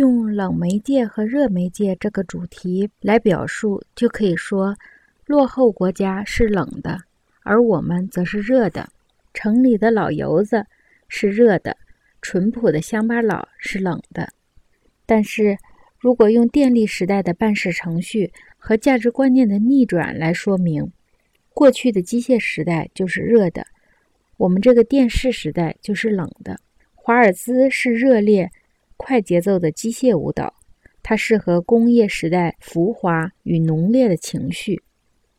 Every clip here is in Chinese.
用冷媒介和热媒介这个主题来表述，就可以说，落后国家是冷的，而我们则是热的；城里的老油子是热的，淳朴的乡巴佬是冷的。但是，如果用电力时代的办事程序和价值观念的逆转来说明，过去的机械时代就是热的，我们这个电视时代就是冷的。华尔兹是热烈。快节奏的机械舞蹈，它适合工业时代浮华与浓烈的情绪。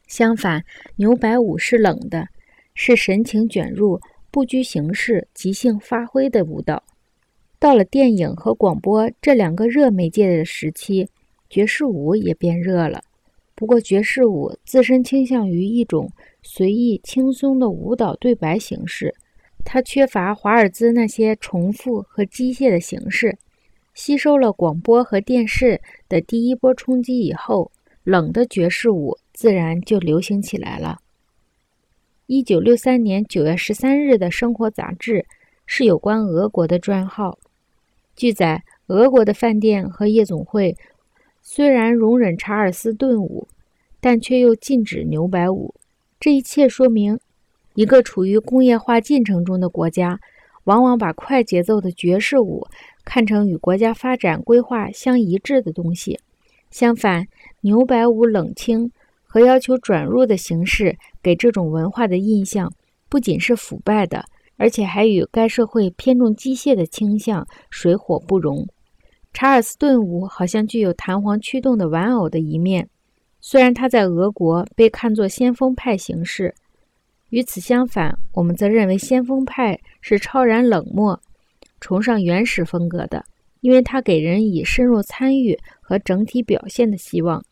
相反，牛百舞是冷的，是神情卷入、不拘形式、即兴发挥的舞蹈。到了电影和广播这两个热媒介的时期，爵士舞也变热了。不过，爵士舞自身倾向于一种随意轻松的舞蹈对白形式，它缺乏华尔兹那些重复和机械的形式。吸收了广播和电视的第一波冲击以后，冷的爵士舞自然就流行起来了。一九六三年九月十三日的《生活》杂志是有关俄国的专号。据载，俄国的饭店和夜总会虽然容忍查尔斯顿舞，但却又禁止牛百舞。这一切说明，一个处于工业化进程中的国家，往往把快节奏的爵士舞。看成与国家发展规划相一致的东西。相反，牛百舞冷清和要求转入的形式，给这种文化的印象不仅是腐败的，而且还与该社会偏重机械的倾向水火不容。查尔斯顿舞好像具有弹簧驱动的玩偶的一面，虽然它在俄国被看作先锋派形式。与此相反，我们则认为先锋派是超然冷漠。崇尚原始风格的，因为它给人以深入参与和整体表现的希望。